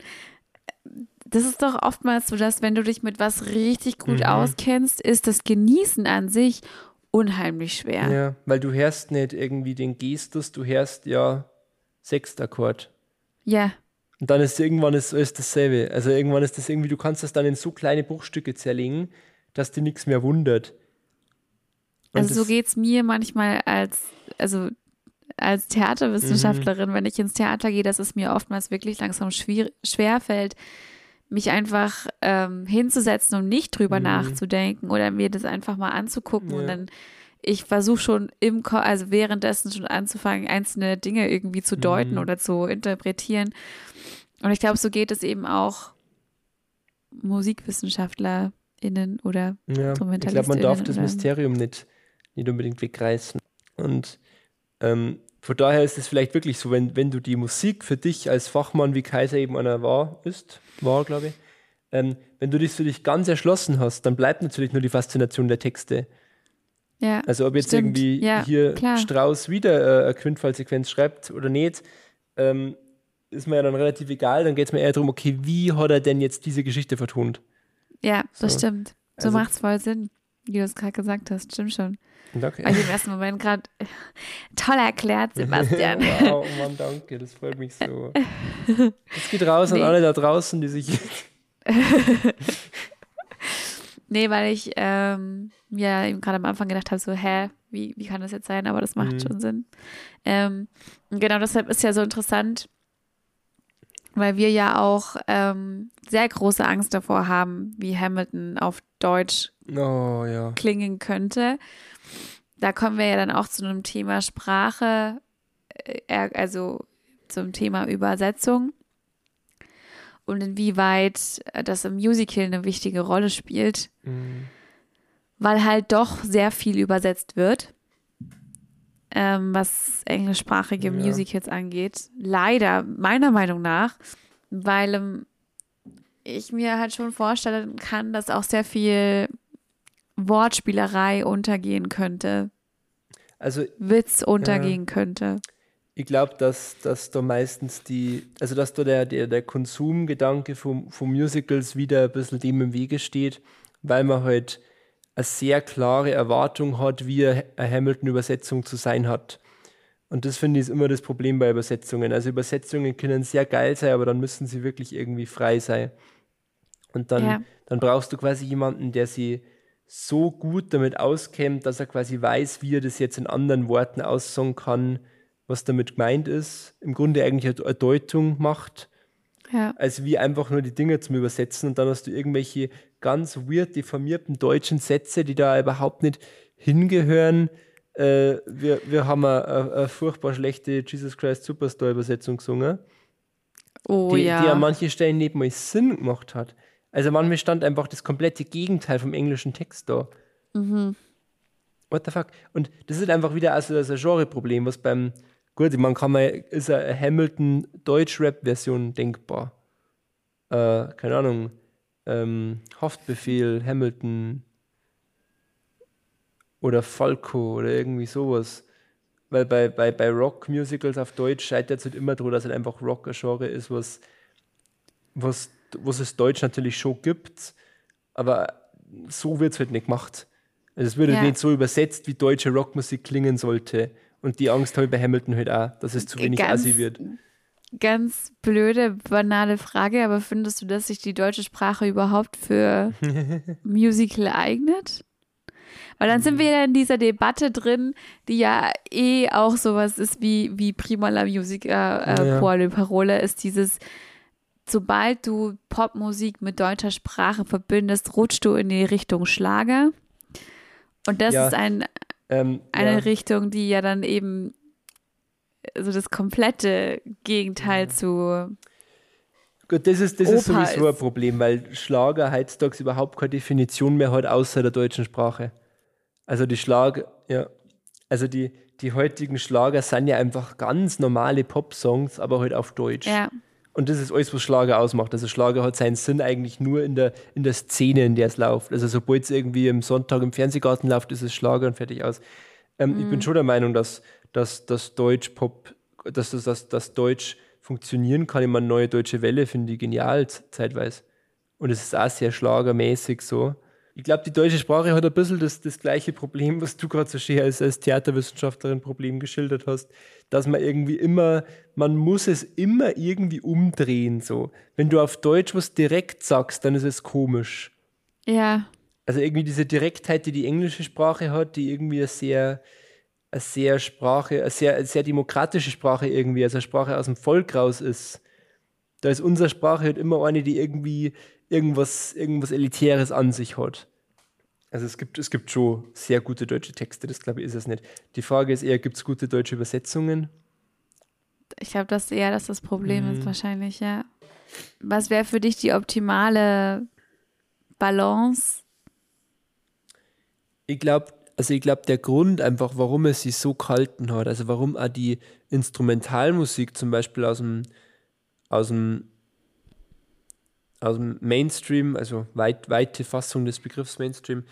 Das ist doch oftmals so, dass wenn du dich mit was richtig gut Mhm. auskennst, ist das Genießen an sich unheimlich schwer. Ja, weil du hörst nicht irgendwie den Gestus, du hörst ja Sechstakkord. Ja, Und dann ist irgendwann ist alles dasselbe. Also irgendwann ist das irgendwie, du kannst das dann in so kleine Bruchstücke zerlegen, dass dir nichts mehr wundert. Und also so geht es mir manchmal als, also als Theaterwissenschaftlerin, Mhm. wenn ich ins Theater gehe, dass es mir oftmals wirklich langsam schwer fällt, mich einfach ähm, hinzusetzen und nicht drüber Mhm. nachzudenken oder mir das einfach mal anzugucken und Ja. dann ich versuche schon im Ko also währenddessen schon anzufangen, einzelne Dinge irgendwie zu deuten Mhm. oder zu interpretieren. Und ich glaube, so geht es eben auch MusikwissenschaftlerInnen oder Ja, ich glaube, man darf das Mysterium nicht, nicht unbedingt wegreißen. Und ähm, von daher ist es vielleicht wirklich so, wenn, wenn du die Musik für dich als Fachmann, wie Kaiser eben einer war, ist, war, glaube ich, ähm, wenn du das für dich ganz erschlossen hast, dann bleibt natürlich nur die Faszination der Texte. ja. Also ob jetzt Stimmt. irgendwie Ja, hier klar. Strauß wieder äh, eine Quintfallsequenz schreibt oder nicht, ähm, ist mir ja dann relativ egal. Dann geht es mir eher darum, okay, wie hat er denn jetzt diese Geschichte vertont? Ja, das So. stimmt. So Also- macht's voll Sinn, wie du es gerade gesagt hast. Stimmt schon. Danke. Weil ich im ersten Moment gerade toll erklärt, Sebastian. wow, Mann, danke, das freut mich so. Das geht raus Nee. an alle da draußen, die sich. nee, weil ich ähm, ja eben gerade am Anfang gedacht habe, so, hä, wie, wie kann das jetzt sein? Aber das macht Mhm. schon Sinn. Ähm, genau deshalb ist ja so interessant, weil wir ja auch ähm, sehr große Angst davor haben, wie Hamilton auf Deutsch Oh ja. klingen könnte. Da kommen wir ja dann auch zu einem Thema Sprache, äh, also zum Thema Übersetzung und inwieweit äh, das im Musical eine wichtige Rolle spielt, Mhm. weil halt doch sehr viel übersetzt wird, ähm, was englischsprachige Ja. Musicals angeht. Leider, meiner Meinung nach, weil ähm, ich mir halt schon vorstellen kann, dass auch sehr viel Wortspielerei untergehen könnte, Also Witz untergehen könnte. ich glaube, dass, dass da meistens die, also dass da der, der, der Konsumgedanke von, von Musicals wieder ein bisschen dem im Wege steht, weil man halt eine sehr klare Erwartung hat, wie eine Hamilton-Übersetzung zu sein hat. Und das finde ich ist immer das Problem bei Übersetzungen. Also Übersetzungen können sehr geil sein, aber dann müssen sie wirklich irgendwie frei sein. Und dann, Ja. dann brauchst du quasi jemanden, der sie so gut damit auskennt, dass er quasi weiß, wie er das jetzt in anderen Worten aussagen kann, was damit gemeint ist. Im Grunde eigentlich eine Deutung macht, Ja. als wie einfach nur die Dinge zum Übersetzen. Und dann hast du irgendwelche ganz weird deformierten deutschen Sätze, die da überhaupt nicht hingehören. Äh, wir, wir haben eine furchtbar schlechte Jesus Christ Superstar Übersetzung gesungen Oh die, ja. die an manchen Stellen nicht mal Sinn gemacht hat. Also manchmal stand einfach das komplette Gegenteil vom englischen Text da. Mhm. What the fuck? Und das ist einfach wieder also das Genreproblem, was beim, gut, man kann mal, ist eine Hamilton Deutsch-Rap-Version denkbar. Äh, keine Ahnung, ähm, Haftbefehl, Hamilton oder Falco oder irgendwie sowas. Weil bei, bei, bei Rock-Musicals auf Deutsch scheitert es halt immer daran, dass es einfach Rock ein Genre ist, was, was, was es Deutsch natürlich schon gibt, aber so wird es halt nicht gemacht. Also es wird halt Ja. nicht so übersetzt, wie deutsche Rockmusik klingen sollte. Und die Angst habe ich bei Hamilton halt auch, dass es zu wenig Ganz- assi wird. Ganz blöde, banale Frage, aber findest du, dass sich die deutsche Sprache überhaupt für Musical eignet? Weil dann sind wir ja in dieser Debatte drin, die ja eh auch sowas ist wie, wie Prima la Musica äh, Ja. Parole ist dieses, sobald du Popmusik mit deutscher Sprache verbindest, rutschst du in die Richtung Schlager. Und das Ja. ist ein, Ähm, eine ja. Richtung, die ja dann eben so das komplette Gegenteil zu Gut, das ist, das ist Oper sowieso ein ist- Problem, weil Schlager heutzutage überhaupt keine Definition mehr hat, außer der deutschen Sprache. Also die Schlager, ja, also die, die heutigen Schlager sind ja einfach ganz normale Pop-Songs, aber halt auf Deutsch. ja, Und das ist alles, was Schlager ausmacht. Also Schlager hat seinen Sinn eigentlich nur in der, in der Szene, in der es läuft. Also sobald es irgendwie am Sonntag im Fernsehgarten läuft, ist es Schlager und fertig aus. Ähm, Ich bin schon der Meinung, dass, dass, dass Deutsch Pop, dass das, dass, dass Deutsch funktionieren kann. Ich meine, neue deutsche Welle finde ich genial zeitweise. Und es ist auch sehr schlagermäßig so. Ich glaube, die deutsche Sprache hat ein bisschen das, das gleiche Problem, was du gerade so schön als, als Theaterwissenschaftlerin Problem geschildert hast, dass man irgendwie immer, man muss es immer irgendwie umdrehen. So. Wenn du auf Deutsch was direkt sagst, dann ist es komisch. Ja. Also irgendwie diese Direktheit, die die englische Sprache hat, die irgendwie eine sehr, eine sehr Sprache, eine sehr, eine sehr demokratische Sprache irgendwie, also eine Sprache aus dem Volk raus ist. Da ist unsere Sprache halt immer eine, die irgendwie irgendwas, irgendwas Elitäres an sich hat. Also es gibt, es gibt schon sehr gute deutsche Texte, das glaube ich ist es nicht. Die Frage ist eher, gibt es gute deutsche Übersetzungen? Ich glaube, das eher, dass das Problem ist wahrscheinlich, ja. Was wäre für dich die optimale Balance? Ich glaube, also ich glaube, der Grund einfach, warum es sich so gehalten hat, also warum auch die Instrumentalmusik zum Beispiel aus dem, aus dem, dem Mainstream, also weit, weite Fassung des Begriffs Mainstream,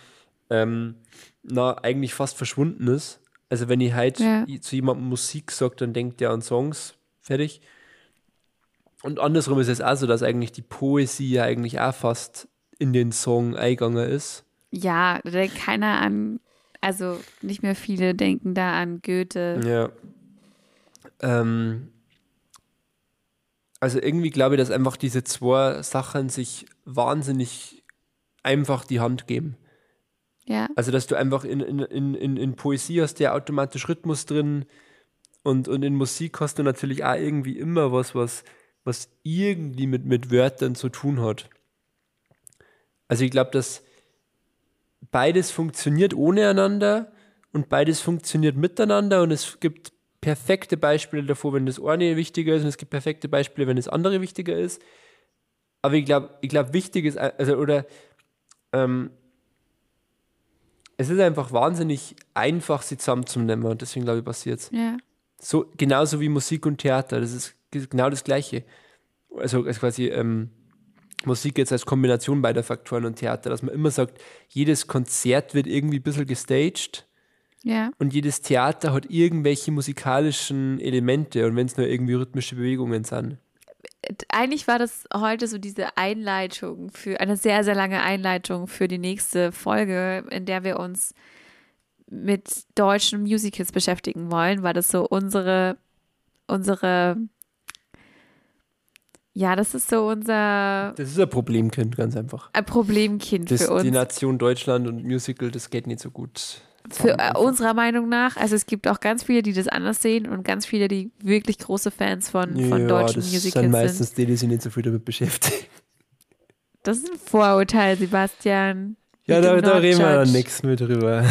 ähm, na, eigentlich fast verschwunden ist. Also wenn ich halt Ja. zu jemandem Musik sage, dann denkt der an Songs, fertig. Und andersrum ist es auch so, dass eigentlich die Poesie ja eigentlich auch fast in den Song eingegangen ist. Ja, da denkt keiner an, also nicht mehr viele denken da an Goethe. Ja. Ähm, also irgendwie glaube ich, dass einfach diese zwei Sachen sich wahnsinnig einfach die Hand geben. Ja, Also dass du einfach in, in, in, in, Poesie hast ja automatisch Rhythmus drin und, und in Musik hast du natürlich auch irgendwie immer was, was, was irgendwie mit, mit Wörtern zu tun hat. Also ich glaube, dass beides funktioniert ohne einander und beides funktioniert miteinander und es gibt perfekte Beispiele davor, wenn das eine wichtiger ist und es gibt perfekte Beispiele, wenn das andere wichtiger ist. Aber ich glaube, ich glaube, wichtig ist, also oder ähm, es ist einfach wahnsinnig einfach, sie zusammenzunehmen und deswegen glaube ich, passiert es. ja. So, genauso wie Musik und Theater, das ist genau das Gleiche. Also, also quasi ähm, Musik jetzt als Kombination beider Faktoren und Theater, dass man immer sagt, jedes Konzert wird irgendwie ein bisschen gestaged Ja, und jedes Theater hat irgendwelche musikalischen Elemente und wenn es nur irgendwie rhythmische Bewegungen sind. eigentlich war das heute so diese Einleitung für eine sehr, sehr lange Einleitung für die nächste Folge, in der wir uns mit deutschen Musicals beschäftigen wollen, weil das so unsere, unsere, ja, das ist so unser Das ist ein Problemkind, ganz einfach. ein Problemkind Das, für uns. die Nation Deutschland und Musical, das geht nicht so gut. Für äh, unserer Meinung nach, also es gibt auch ganz viele, die das anders sehen und ganz viele, die wirklich große Fans von, von deutschen das Musicals sind sind. meistens die, die sich nicht so viel damit beschäftigen. Das ist ein Vorurteil, Sebastian. Ja, da, da reden wir dann nichts mehr drüber.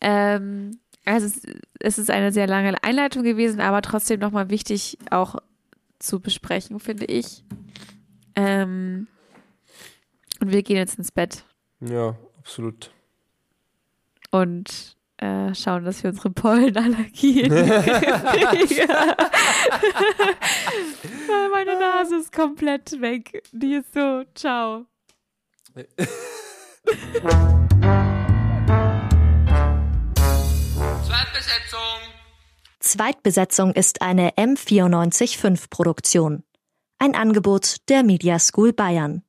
Ähm, also es, es ist eine sehr lange Einleitung gewesen, aber trotzdem nochmal wichtig auch zu besprechen, finde ich. Ähm, und wir gehen jetzt ins Bett Ja, absolut. Und äh, schauen, dass wir unsere Pollenallergie kriegen. Meine Nase ist komplett weg. Die ist so, ciao. Zweitbesetzung. Zweitbesetzung ist eine M945 Produktion. Ein Angebot der Media School Bayern.